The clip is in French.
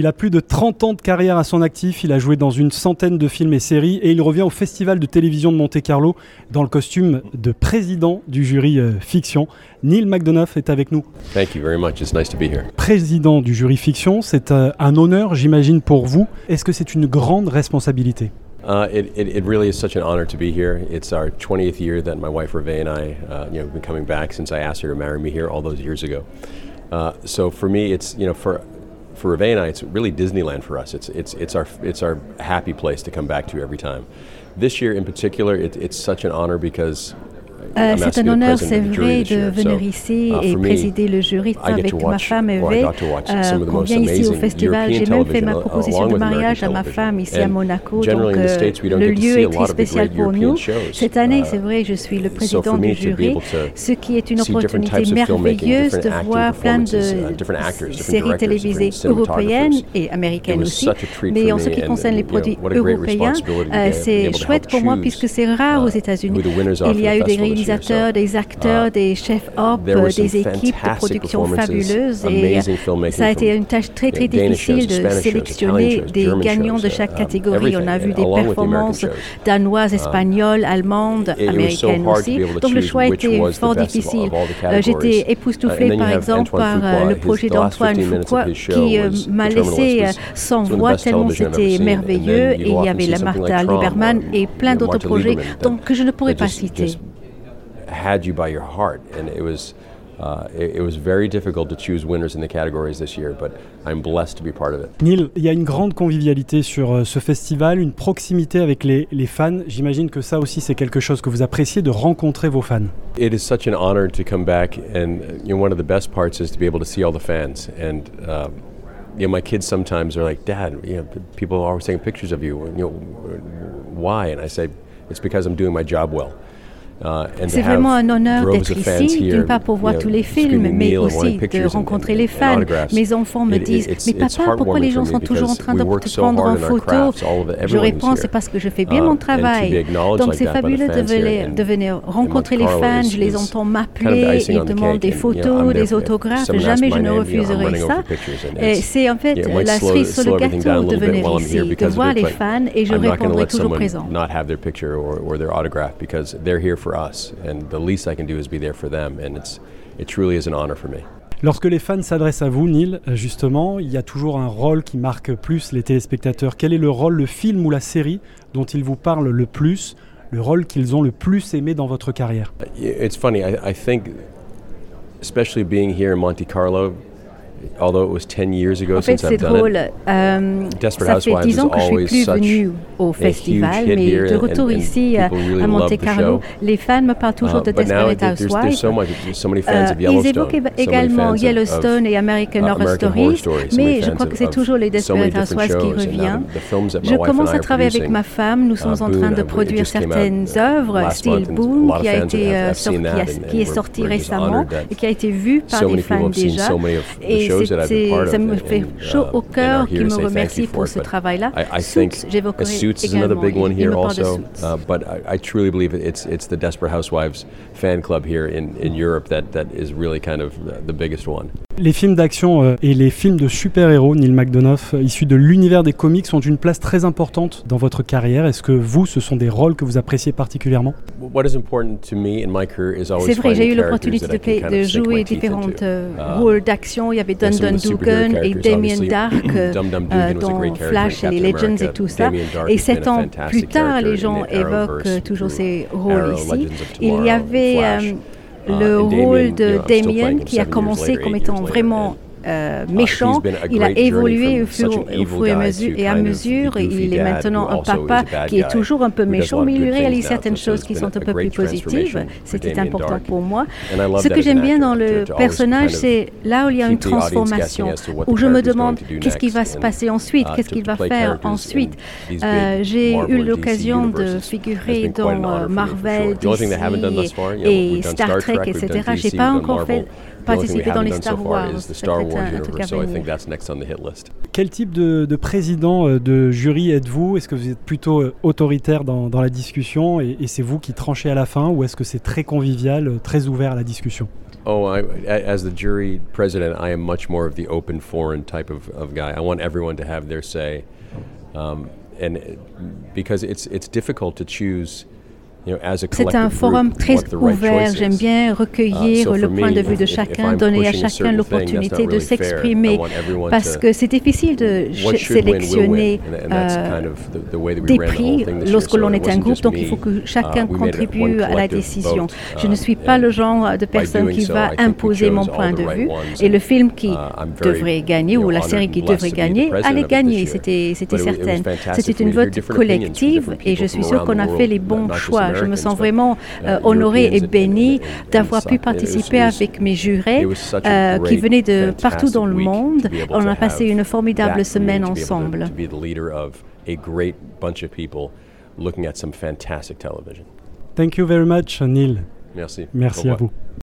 Il a plus de 30 ans de carrière à son actif, il a joué dans une centaine de films et séries et il revient au Festival de télévision de Monte-Carlo dans le costume de président du jury euh, fiction. Neil McDonough est avec nous. Thank you very much. It's nice to be here. Président du jury fiction, c'est euh, un honneur, j'imagine, pour vous. Est-ce que c'est une grande responsabilité? Uh, it, it, it really is such an honor to be here. It's our 20th year that my wife Reve and I, uh, you know, have been coming back since I asked her to marry me here all those years ago. Uh, so for me, it's you know for for Reve and I, it's really Disneyland for us. It's it's it's our it's our happy place to come back to every time. This year in particular, it, it's such an honor because Euh, c'est un honneur, c'est vrai, de venir ici uh, et présider le jury avec ma femme Eve. Euh, on vient ici au festival. J'ai même fait ma proposition de mariage à ma femme ici à Monaco. Donc euh, le lieu est très spécial pour nous. Cette année, c'est vrai, je suis le président du jury, ce qui est une opportunité merveilleuse de voir plein de séries télévisées européennes et américaines aussi. Mais en ce qui concerne les produits européens, c'est chouette pour moi puisque c'est rare aux États-Unis. Il y a eu des réalisateurs, des acteurs, Uh, des chefs op, des équipes de production fabuleuses et ça a été une tâche très très difficile de sélectionner des gagnants de chaque catégorie. On a vu des performances danoises, espagnoles, allemandes, américaines aussi. Donc le choix était fort difficile. Euh, J'étais époustouflée par exemple par euh, le projet d'Antoine Foucault qui euh, m'a laissé sans voix tellement c'était merveilleux et il y avait la Martha Lieberman et plein d'autres projets donc, que je ne pourrais pas citer. Had you by your heart, and it was. Uh, it, it was very difficult to choose winners in the categories this year, but I'm blessed to be part of it. Neil, il y a une grande convivialité sur euh, ce festival, une proximité avec les, les fans. J'imagine que ça aussi, c'est quelque chose que vous appréciez de rencontrer vos fans. It is such an honor to come back, and you know, one of the best parts is to be able to see all the fans. And uh, you know, my kids sometimes are like, "Dad, you know, people are always taking pictures of you. You know, why?" And I say, "It's because I'm doing my job well." Uh, C'est vraiment un honneur d'être ici, d'une part pour voir tous les films, mais aussi de rencontrer les fans. Mes enfants me disent Mais papa, pourquoi les gens sont toujours en train de te prendre en photo? Je réponds C'est parce que je fais bien mon travail. Donc c'est fabuleux de venir, de venir rencontrer les fans. Je les entends m'appeler, ils demandent des photos, des autographes. Jamais je ne refuserai ça. C'est en fait la cerise sur le gâteau de venir ici, de voir les fans, et je répondrai toujours présent. For us, and the least I can do is be there for them, and it's it truly is an honor for me. Lorsque les fans s'adressent à vous, Neil, justement, il y a toujours un rôle qui marque plus les téléspectateurs. Quel est le rôle, le film ou la série dont ils vous parlent le plus, le rôle qu'ils ont le plus aimé dans votre carrière? It's funny. I, I think, especially being here in Monte Carlo, although it was 10 years ago en fait, since I've done drôle. it. Euh, Desperate ça fait Housewives 10 ans is que je suis always plus venue au a festival, huge hit mais here de and- retour and ici really à love Monte the Carlo, show. les fans me parlent toujours Uh, de Desperate there's, there's so Housewives. so Euh, ils évoquent éva- so many également Yellowstone et American Horror American many mais je crois que c'est toujours les Desperate Housewives qui revient. um, Je commence à are travailler avec ma femme, nous sommes uh, en train de produire certaines uh, œuvres, style qui a été, have- euh, qui, est sorti récemment et qui a été vu par des fans déjà. Et ça me fait and, chaud uh, au cœur are here qu'il to me say thank remercie you for pour ce travail-là. Suits, think j'évoquerai également, big one il- il here me parle de also, Suits. uh, but I, I truly believe it's it's the Desperate Housewives fan club here in, in Europe that, that is really kind of the, the biggest one. Les films d'action euh, et les films de super-héros, Neil McDonough, euh, issus de l'univers des comics, ont une place très importante dans votre carrière. Est-ce que vous, ce sont des rôles que vous appréciez particulièrement? What is important to me in my career is always C'est vrai, j'ai eu l'opportunité characters de, that I can de kind of sink jouer différents euh, Uh, rôles d'action. Il y avait the superhero Dugan et Damien. Dark, euh, dans Flash et les Legends et tout ça. Et sept ans plus tard, les gens évoquent toujours ces rôles ici. Il y avait euh, Uh, le rôle de Damien qui a commencé comme étant vraiment euh, uh, méchant. Il a évolué au fur, au et à mesure, et à mesure. Il est maintenant un papa qui est toujours un peu méchant, mais il réalise certaines choses qui sont un peu plus positives. C'était important pour moi. Ce que j'aime bien dans le personnage, c'est là où il y a une transformation, où je me demande qu'est-ce qui va se passer ensuite, uh, qu'est-ce qu'il va faire ensuite. Euh, J'ai eu l'occasion de figurer dans Marvel, DC et Star Trek, etc. DC, J'ai pas encore fait participer dans les Star Wars. Quel type de, de président de jury êtes-vous? Est-ce que vous êtes plutôt autoritaire dans, dans la discussion et, et c'est vous qui tranchez à la fin ou est-ce que c'est très convivial, très ouvert à la discussion? Oh, I, as the jury president, I am much more of the open foreign type of, of guy. I want everyone to have their say, um, and because it's it's difficult to choose C'est un forum très ouvert. J'aime bien recueillir uh, le point de vue de chacun, donner à chacun l'opportunité de s'exprimer, parce que c'est difficile de sélectionner euh, des prix lorsque l'on est un groupe, donc il faut que uh, chacun contribue à la décision. Je ne suis pas le genre de personne qui va imposer mon point de vue, et le film qui uh, devrait gagner, ou la série qui devrait gagner, allait gagner, c'était certain. C'était une vote collective, et je suis sûre qu'on a fait les bons choix. Je me sens vraiment euh, honorée et bénie d'avoir pu participer avec mes jurés euh, qui venaient de partout dans le monde. On a passé une formidable semaine ensemble. Thank you very much, Neil. Merci. Merci à vous.